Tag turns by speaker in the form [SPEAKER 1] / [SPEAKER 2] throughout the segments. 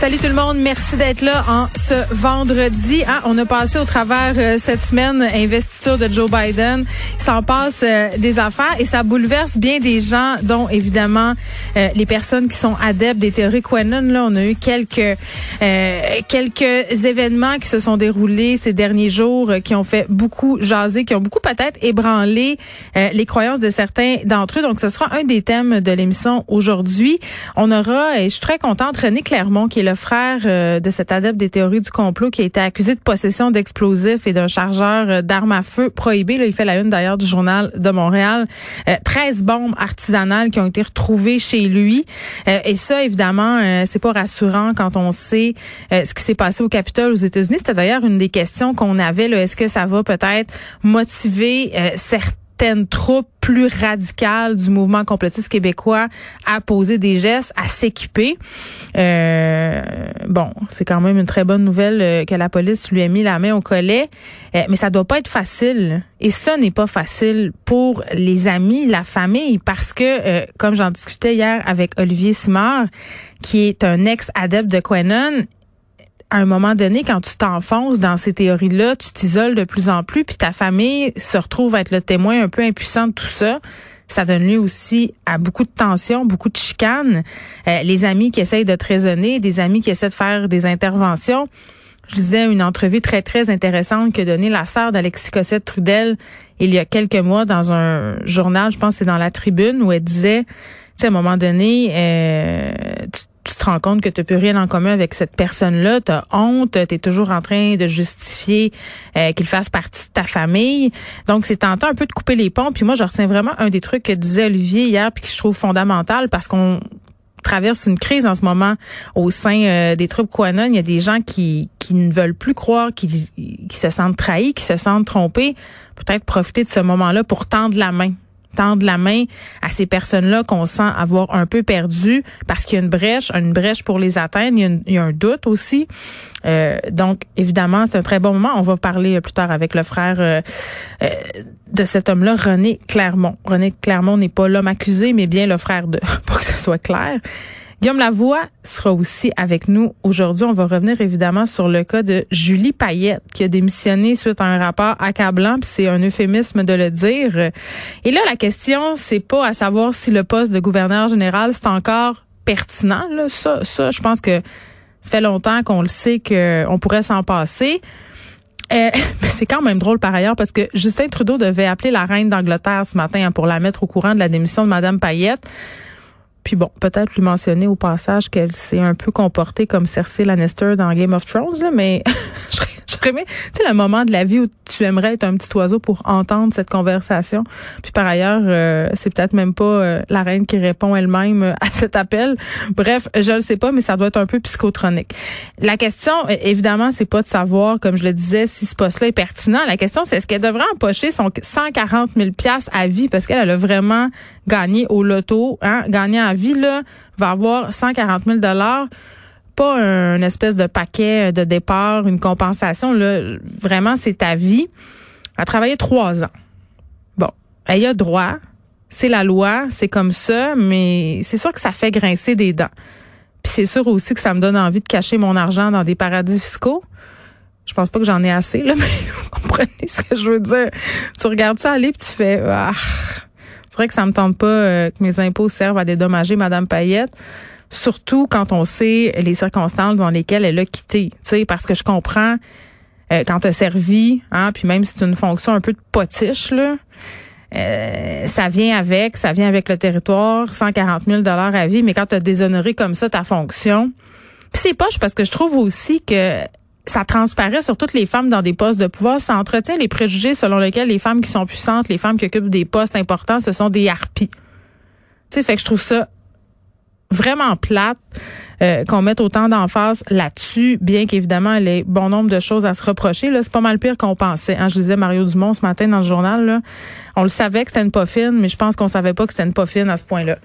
[SPEAKER 1] Salut tout le monde, merci d'être là en ce vendredi. Ah, on a passé au travers euh, cette semaine investiture de Joe Biden. Il s'en passe euh, des affaires et ça bouleverse bien des gens, dont évidemment euh, les personnes qui sont adeptes des théories Quenon. Là, on a eu quelques quelques événements qui se sont déroulés ces derniers jours, qui ont fait beaucoup jaser, qui ont beaucoup peut-être ébranlé les croyances de certains d'entre eux. Donc, ce sera un des thèmes de l'émission aujourd'hui. On aura, et je suis très contente, René Clermont, qui est le frère euh, de cet adepte des théories du complot qui a été accusé de possession d'explosifs et d'un chargeur euh, d'armes à feu prohibé. Là, il fait la une d'ailleurs du journal de Montréal. 13 euh, bombes artisanales qui ont été retrouvées chez lui. et ça, évidemment, c'est pas rassurant quand on sait ce qui s'est passé au Capitole aux États-Unis. C'était d'ailleurs une des questions qu'on avait. Est-ce que ça va peut-être motiver certains certaines troupes plus radicales du mouvement complotiste québécois à poser des gestes, à s'équiper. Euh, bon, c'est quand même une très bonne nouvelle euh, que la police lui ait mis la main au collet, euh, mais ça doit pas être facile. Et ça n'est pas facile pour les amis, la famille, parce que, comme j'en discutais hier avec Olivier Simard, qui est un ex-adepte de Quenon, à un moment donné, quand tu t'enfonces dans ces théories-là, tu t'isoles de plus en plus, puis ta famille se retrouve à être le témoin un peu impuissant de tout ça. Ça donne lieu aussi à beaucoup de tensions, beaucoup de chicanes. Euh, les amis qui essayent de te raisonner, des amis qui essaient de faire des interventions. Je disais une entrevue très, très intéressante que donnée la sœur d'Alexis Cossette-Trudel il y a quelques mois dans un journal, je pense que c'est dans la tribune, où elle disait, tu sais, à un moment donné, euh, tu tu te rends compte que tu n'as plus rien en commun avec cette personne-là, tu as honte, tu es toujours en train de justifier euh, qu'il fasse partie de ta famille. Donc, c'est tentant un peu de couper les ponts. Puis moi, je retiens vraiment un des trucs que disait Olivier hier, puis que je trouve fondamental parce qu'on traverse une crise en ce moment au sein euh, des troupes Quanon. Il y a des gens qui, qui ne veulent plus croire, qui, qui se sentent trahis, qui se sentent trompés. Peut-être profiter de ce moment-là pour tendre la main tendre la main à ces personnes-là qu'on sent avoir un peu perdu parce qu'il y a une brèche, une brèche pour les atteindre. Il y a, un doute aussi. Euh, donc, évidemment, c'est un très bon moment. On va parler plus tard avec le frère euh, euh, de cet homme-là, René Clermont. René Clermont n'est pas l'homme accusé, mais bien le frère de, pour que ce soit clair. Guillaume Lavoie sera aussi avec nous aujourd'hui. On va revenir évidemment sur le cas de Julie Payette qui a démissionné suite à un rapport accablant, puis c'est un euphémisme de le dire. Et là, la question, c'est pas à savoir si le poste de gouverneur général c'est encore pertinent. Là. Ça, ça, je pense que ça fait longtemps qu'on le sait qu'on pourrait s'en passer. Euh, c'est quand même drôle par ailleurs parce que Justin Trudeau devait appeler la reine d'Angleterre ce matin pour la mettre au courant de la démission de Madame Payette. Puis bon, peut-être lui mentionner au passage qu'elle s'est un peu comportée comme Cersei Lannister dans Game of Thrones, là, mais tu sais, le moment de la vie où tu aimerais être un petit oiseau pour entendre cette conversation. Puis par ailleurs, euh, c'est peut-être même pas euh, la reine qui répond elle-même euh, à cet appel. Bref, je le sais pas, mais ça doit être un peu psychotronique. La question, évidemment, c'est pas de savoir, comme je le disais, si ce poste-là est pertinent. La question, c'est est-ce qu'elle devrait empocher son 140 000 pièces à vie? Parce qu'elle a vraiment gagné au loto, hein, gagné à vie là, va avoir 140 000 dollars pas un espèce de paquet de départ, une compensation. Là. Vraiment, c'est ta vie. Elle a travaillé trois ans. Bon, elle a droit. C'est la loi, c'est comme ça, mais c'est sûr que ça fait grincer des dents. Puis c'est sûr aussi que ça me donne envie de cacher mon argent dans des paradis fiscaux. Je pense pas que j'en ai assez, là, mais vous comprenez ce que je veux dire. Tu regardes ça aller puis tu fais ah, c'est vrai que ça me tente pas euh, que mes impôts servent à dédommager Madame Payette surtout quand on sait les circonstances dans lesquelles elle a quitté. Tu sais, parce que je comprends euh, quand t'as servi, hein, puis même si c'est une fonction un peu de potiche là. Euh, ça vient avec, ça vient avec le territoire, 140 000 dollars à vie, mais quand tu as déshonoré comme ça ta fonction, puis c'est poche parce que je trouve aussi que ça transparaît sur toutes les femmes dans des postes de pouvoir, ça entretient les préjugés selon lesquels les femmes qui sont puissantes, les femmes qui occupent des postes importants, ce sont des harpies. Tu sais, fait que je trouve ça vraiment plate. Euh, qu'on mette autant d'emphase là-dessus, bien qu'évidemment, il y ait bon nombre de choses à se reprocher. Là, c'est pas mal pire qu'on pensait. Hein. Je disais Mario Dumont ce matin dans le journal. Là. On le savait que c'était une pas fine, mais je pense qu'on savait pas que c'était une pas fine à ce point-là.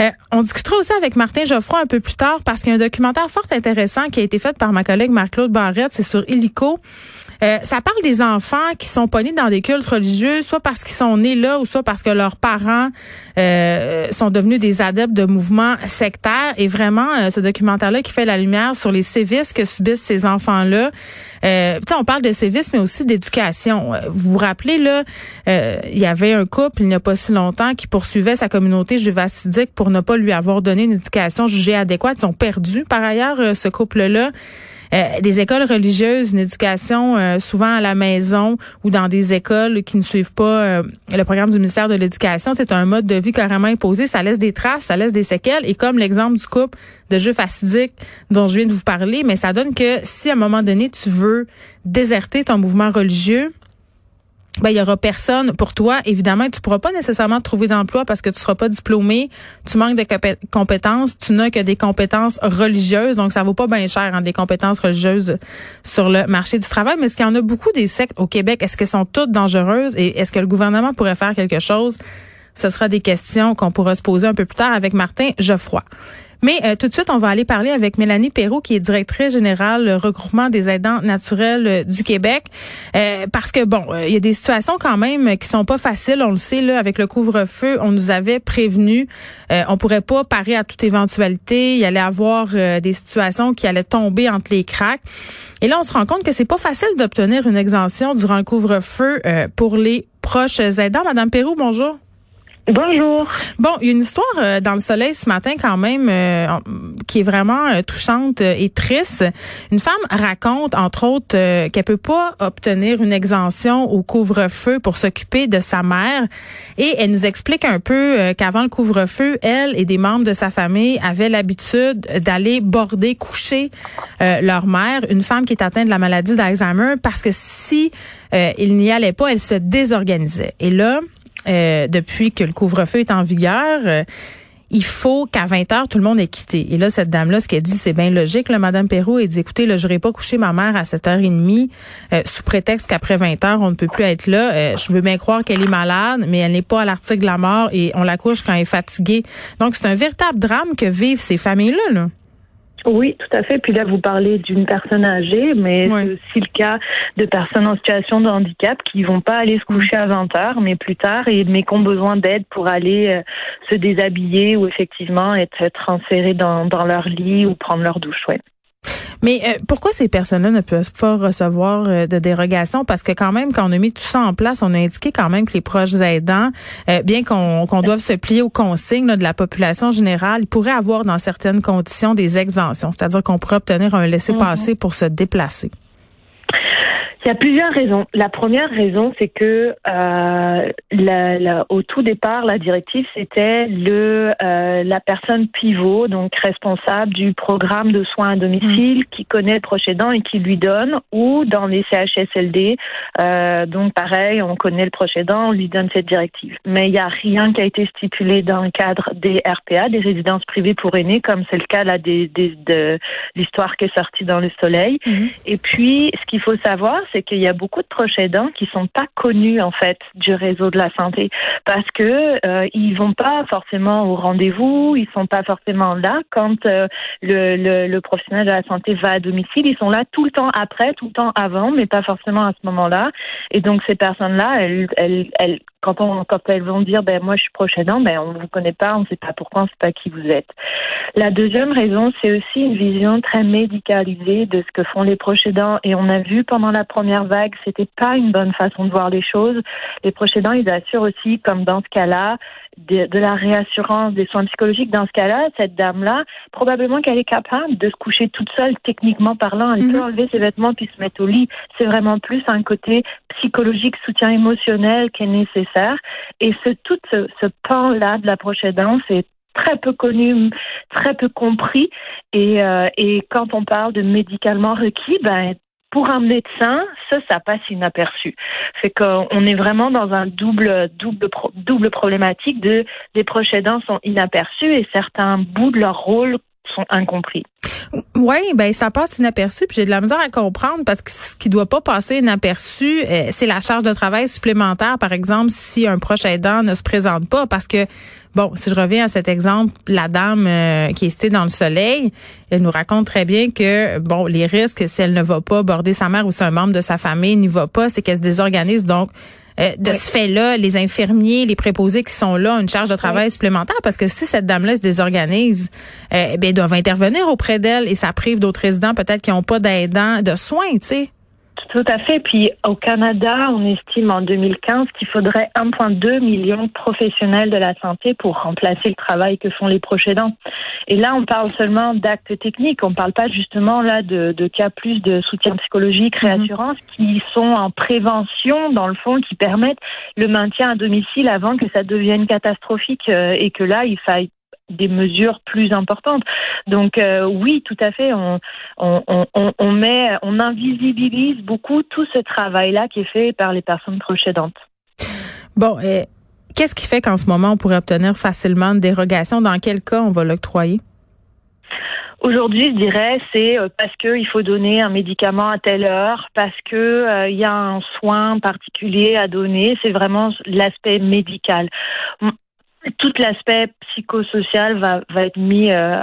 [SPEAKER 1] Euh, on discutera aussi avec Martin Geoffroy un peu plus tard parce qu'il y a un documentaire fort intéressant qui a été fait par ma collègue Marc-Claude Barrette. C'est sur Illico. Euh, ça parle des enfants qui sont pognés dans des cultes religieux, soit parce qu'ils sont nés là ou soit parce que leurs parents euh, sont devenus des adeptes de mouvements sectaires. Et vraiment, euh, ce documentaire-là qui fait la lumière sur les sévices que subissent ces enfants-là. Euh, on parle de sévices, mais aussi d'éducation. Vous vous rappelez, là, il y avait un couple, il n'y a pas si longtemps, qui poursuivait sa communauté juvacidique pour ne pas lui avoir donné une éducation jugée adéquate. Ils ont perdu, par ailleurs, ce couple-là. Euh, des écoles religieuses, une éducation euh, souvent à la maison ou dans des écoles qui ne suivent pas euh, le programme du ministère de l'Éducation. C'est un mode de vie carrément imposé. Ça laisse des traces, ça laisse des séquelles. Et comme l'exemple du couple de jeux fastidiques dont je viens de vous parler, mais ça donne que si à un moment donné tu veux déserter ton mouvement religieux, ben, il y aura personne pour toi. Évidemment, tu pourras pas nécessairement trouver d'emploi parce que tu seras pas diplômé, tu manques de compétences, tu n'as que des compétences religieuses, donc ça vaut pas bien cher, hein, des compétences religieuses sur le marché du travail. Mais est-ce qu'il y en a beaucoup des sectes au Québec? Est-ce qu'elles sont toutes dangereuses? Et est-ce que le gouvernement pourrait faire quelque chose? Ce sera des questions qu'on pourra se poser un peu plus tard avec Martin Geoffroy. Mais euh, tout de suite, on va aller parler avec Mélanie Perrault, qui est directrice générale regroupement des aidants naturels euh, du Québec. Euh, parce que, bon, il y a des situations quand même qui sont pas faciles. On le sait, là, avec le couvre-feu, on nous avait prévenu. on pourrait pas parer à toute éventualité. Il y allait avoir des situations qui allaient tomber entre les cracks. Et là, on se rend compte que c'est pas facile d'obtenir une exemption durant le couvre-feu pour les proches aidants. Madame Perrault, bonjour.
[SPEAKER 2] Bonjour.
[SPEAKER 1] Bon, il y a une histoire euh, dans le soleil ce matin quand même euh, qui est vraiment euh, touchante et triste. Une femme raconte entre autres qu'elle peut pas obtenir une exemption au couvre-feu pour s'occuper de sa mère et elle nous explique un peu qu'avant le couvre-feu, elle et des membres de sa famille avaient l'habitude d'aller border, coucher leur mère, une femme qui est atteinte de la maladie d'Alzheimer parce que si il n'y allait pas, elle se désorganisait. Et là, euh, depuis que le couvre-feu est en vigueur, euh, il faut qu'à 20 heures, tout le monde ait quitté. Et là, cette dame-là, ce qu'elle dit, c'est bien logique. Là, Madame Perrault, elle dit, écoutez, je n'aurai pas coucher ma mère à 7h30 euh, sous prétexte qu'après 20 heures, on ne peut plus être là. je veux bien croire qu'elle est malade, mais elle n'est pas à l'article de la mort et on la couche quand elle est fatiguée. Donc, c'est un véritable drame que vivent ces familles-là. Là.
[SPEAKER 2] Oui, tout à fait. Puis là, vous parlez d'une personne âgée, mais c'est aussi le cas de personnes en situation de handicap qui vont pas aller se coucher à 20 heures, mais plus tard, et mais qui ont besoin d'aide pour aller euh, se déshabiller ou effectivement être transférés dans, dans leur lit ou prendre leur douche. Ouais.
[SPEAKER 1] Mais euh, pourquoi ces personnes-là ne peuvent pas recevoir euh, de dérogation? Parce que quand même, quand on a mis tout ça en place, on a indiqué quand même que les proches aidants, euh, bien qu'on qu'on doive se plier aux consignes de la population générale, ils pourraient avoir dans certaines conditions des exemptions, c'est-à-dire qu'on pourrait obtenir un laissez-passer mhm. pour se déplacer.
[SPEAKER 2] Il y a plusieurs raisons. La première raison, c'est que euh, la, au tout départ, la directive, c'était le euh, la personne pivot, donc responsable du programme de soins à domicile, mmh. qui connaît le proche aidant et qui lui donne, ou dans les CHSLD, euh, donc pareil, on connaît le proche aidant, on lui donne cette directive. Mais il n'y a rien qui a été stipulé dans le cadre des RPA, des résidences privées pour aînés, comme c'est le cas là des, des de l'histoire qui est sortie dans le Soleil. Mmh. Et puis, ce qu'il faut savoir, c'est qu'il y a beaucoup de proches aidants qui sont pas connus en fait du réseau de la santé parce que euh, ils vont pas forcément au rendez-vous, ils sont pas forcément là quand euh, le, le, le, professionnel de la santé va à domicile. Ils sont là tout le temps après, tout le temps avant, mais pas forcément à ce moment-là. Et donc ces personnes-là, elles, elles, elles quand, elles vont dire ben moi je suis proche aidant, ben on vous connaît pas, on ne sait pas pourquoi, on ne sait pas qui vous êtes. La deuxième raison, c'est aussi une vision très médicalisée de ce que font les proches. Et on a vu pendant la première vague, c'était pas une bonne façon de voir les choses. Les proches ils assurent aussi, comme dans ce cas-là, de, de, la réassurance, des soins psychologiques. Dans ce cas-là, cette dame-là, probablement qu'elle est capable de se coucher toute seule, techniquement parlant. Elle peut mhm. enlever ses vêtements puis se mettre au lit. C'est vraiment plus un côté psychologique, soutien émotionnel qui est nécessaire. Et ce, tout ce, ce pan-là de la proche aidance est très peu connu, très peu compris. Et, euh, et quand on parle de médicalement requis, ben pour un médecin, ça, ça passe inaperçu. C'est qu'on est vraiment dans un double, double, double problématique de les proches aidants sont inaperçus et certains bouts de leur rôle sont incompris.
[SPEAKER 1] Oui, ben ça passe inaperçu, puis j'ai de la misère à comprendre parce que ce qui doit pas passer inaperçu, euh, c'est la charge de travail supplémentaire, par exemple, si un proche aidant ne se présente pas, parce que bon, si je reviens à cet exemple, la dame euh, qui est citée dans le soleil, elle nous raconte très bien que bon, les risques si elle ne va pas border sa mère ou si un membre de sa famille n'y va pas, c'est qu'elle se désorganise, donc euh, de ce fait-là, les infirmiers, les préposés qui sont là ont une charge de travail supplémentaire parce que si cette dame-là se désorganise, euh, eh bien, ils doivent intervenir auprès d'elle et ça prive d'autres résidents peut-être qui n'ont pas d'aidants de soins, tu sais.
[SPEAKER 2] Tout à fait. Puis au Canada, on estime en 2015 qu'il faudrait 1,2 million de professionnels de la santé pour remplacer le travail que font les proches aidants. Et là, on parle seulement d'actes techniques. On ne parle pas justement là de, de, cas plus de soutien psychologique, mhm. réassurance, qui sont en prévention dans le fond, qui permettent le maintien à domicile avant que ça devienne catastrophique euh, et que là, il faille des mesures plus importantes. Donc euh, oui, tout à fait, on, on, on, on, met, on invisibilise beaucoup tout ce travail-là qui est fait par les personnes proches
[SPEAKER 1] Bon, et qu'est-ce qui fait qu'en ce moment on pourrait obtenir facilement une dérogation? Dans quel cas on va l'octroyer?
[SPEAKER 2] Aujourd'hui, je dirais, c'est euh, parce qu'il faut donner un médicament à telle heure, parce que euh, il y a un soin particulier à donner. C'est vraiment l'aspect médical tout l'aspect psychosocial va, va être mis euh,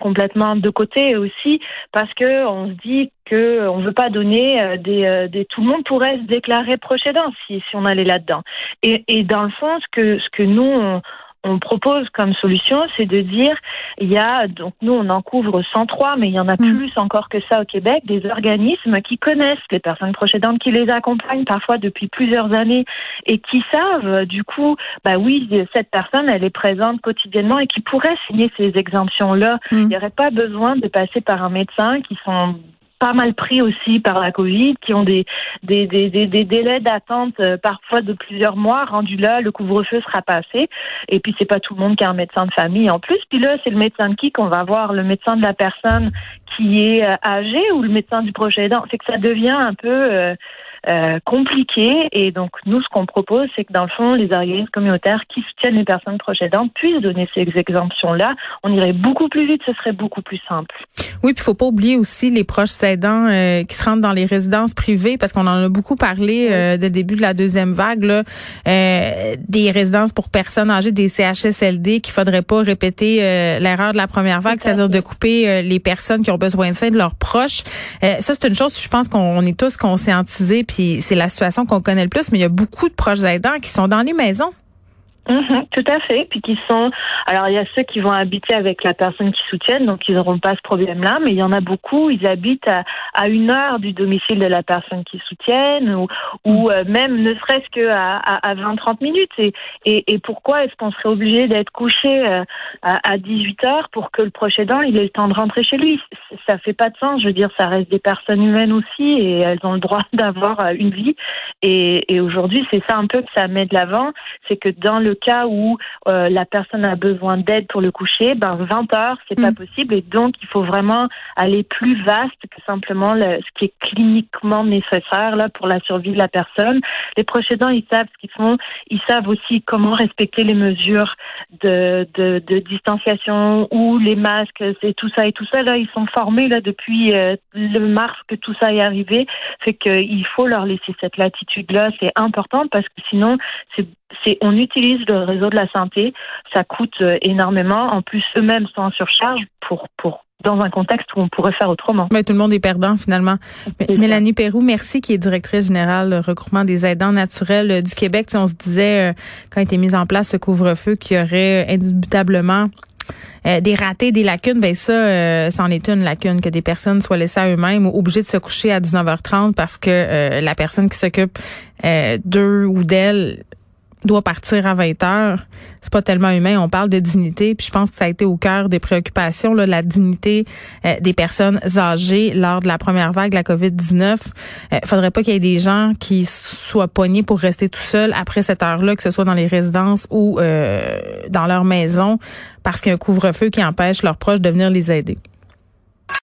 [SPEAKER 2] complètement de côté aussi parce que on se dit que on veut pas donner euh, des, euh, des, tout le monde pourrait se déclarer proche si si on allait là-dedans. Et, et dans le fond ce que ce que nous on propose comme solution, c'est de dire, il y a, donc nous on en couvre 103, mais il y en a mm. plus encore que ça au Québec, des organismes qui connaissent les personnes procédantes, qui les accompagnent parfois depuis plusieurs années et qui savent, du coup, bah oui, cette personne, elle est présente quotidiennement et qui pourrait signer ces exemptions-là. Mm. Il n'y aurait pas besoin de passer par un médecin qui sont pas mal pris aussi par la Covid, qui ont des, délais d'attente euh, parfois de plusieurs mois. Rendu là, le couvre-feu sera passé. Et puis, c'est pas tout le monde qui a un médecin de famille en plus. Puis là, c'est le médecin de qui qu'on va voir? Le médecin de la personne qui est euh, âgée ou le médecin du projet aidant? C'est que ça devient un peu... Euh, euh, compliqué. Et donc, nous, ce qu'on propose, c'est que dans le fond, les organismes communautaires qui soutiennent les personnes proches aidantes puissent donner ces exemptions-là. On irait beaucoup plus vite, ce serait beaucoup plus simple.
[SPEAKER 1] Oui, puis il faut pas oublier aussi les proches aidants euh, qui se rendent dans les résidences privées, parce qu'on en a beaucoup parlé euh, dès le début de la deuxième vague, là, euh, des résidences pour personnes âgées, des CHSLD, qu'il faudrait pas répéter l'erreur de la première vague, c'est-à-dire de couper les personnes qui ont besoin de soins de leurs proches. ça, c'est une chose, je pense qu'on est tous conscientisés c'est la situation qu'on connaît le plus, mais il y a beaucoup de proches aidants qui sont dans les maisons.
[SPEAKER 2] Mhm, tout à fait. Puis qui sont. Alors, il y a ceux qui vont habiter avec la personne qui soutiennent, donc ils n'auront pas ce problème-là, mais il y en a beaucoup, ils habitent à, à, une heure du domicile de la personne qui soutiennent, ou, ou mm. euh, même ne serait-ce que à, à, 20-30 minutes. Et, et, et pourquoi est-ce qu'on serait obligé d'être couché euh, à, à 18 heures pour que le proche aidant il ait le temps de rentrer chez lui? Ça fait pas de sens. Je veux dire, ça reste des personnes humaines aussi, et elles ont le droit d'avoir euh, une vie. Et, et aujourd'hui, c'est ça un peu que ça met de l'avant, c'est que dans le cas où euh, la personne a besoin d'aide pour le coucher, ben 20 heures, c'est pas mm. possible. Et donc il faut vraiment aller plus vaste que simplement le, ce qui est cliniquement nécessaire là pour la survie de la personne. Les proches aidants, ils savent ce qu'ils font, ils savent aussi comment respecter les mesures de, de, de distanciation ou les masques, c'est tout ça et tout ça. Là, ils sont formés là depuis euh, le mars que tout ça est arrivé, fait qu'il faut leur laisser cette latitude là, c'est important parce que sinon c'est c'est on utilise le réseau de la santé, ça coûte euh, énormément. En plus, eux-mêmes sont en surcharge pour pour dans un contexte où on pourrait faire autrement.
[SPEAKER 1] Mais tout le monde est perdant finalement. Mélanie Perrou, merci, qui est directrice générale du regroupement des aidants naturels euh, du Québec. on se disait, euh, quand a été mis en place ce couvre-feu, qu'il y aurait indubitablement des ratés, des lacunes, ben ça, c'en est une lacune, que des personnes soient laissées à eux-mêmes ou obligées de se coucher à 19h30 parce que la personne qui s'occupe d'eux ou d'elle doit partir à 20 heures, c'est pas tellement humain. On parle de dignité, puis je pense que ça a été au cœur des préoccupations, là, la dignité euh, des personnes âgées lors de la première vague de la COVID-19. Il euh, faudrait pas qu'il y ait des gens qui soient poignés pour rester tout seuls après cette heure-là, que ce soit dans les résidences ou euh, dans leur maison, parce qu'il y a un couvre-feu qui empêche leurs proches de venir les aider.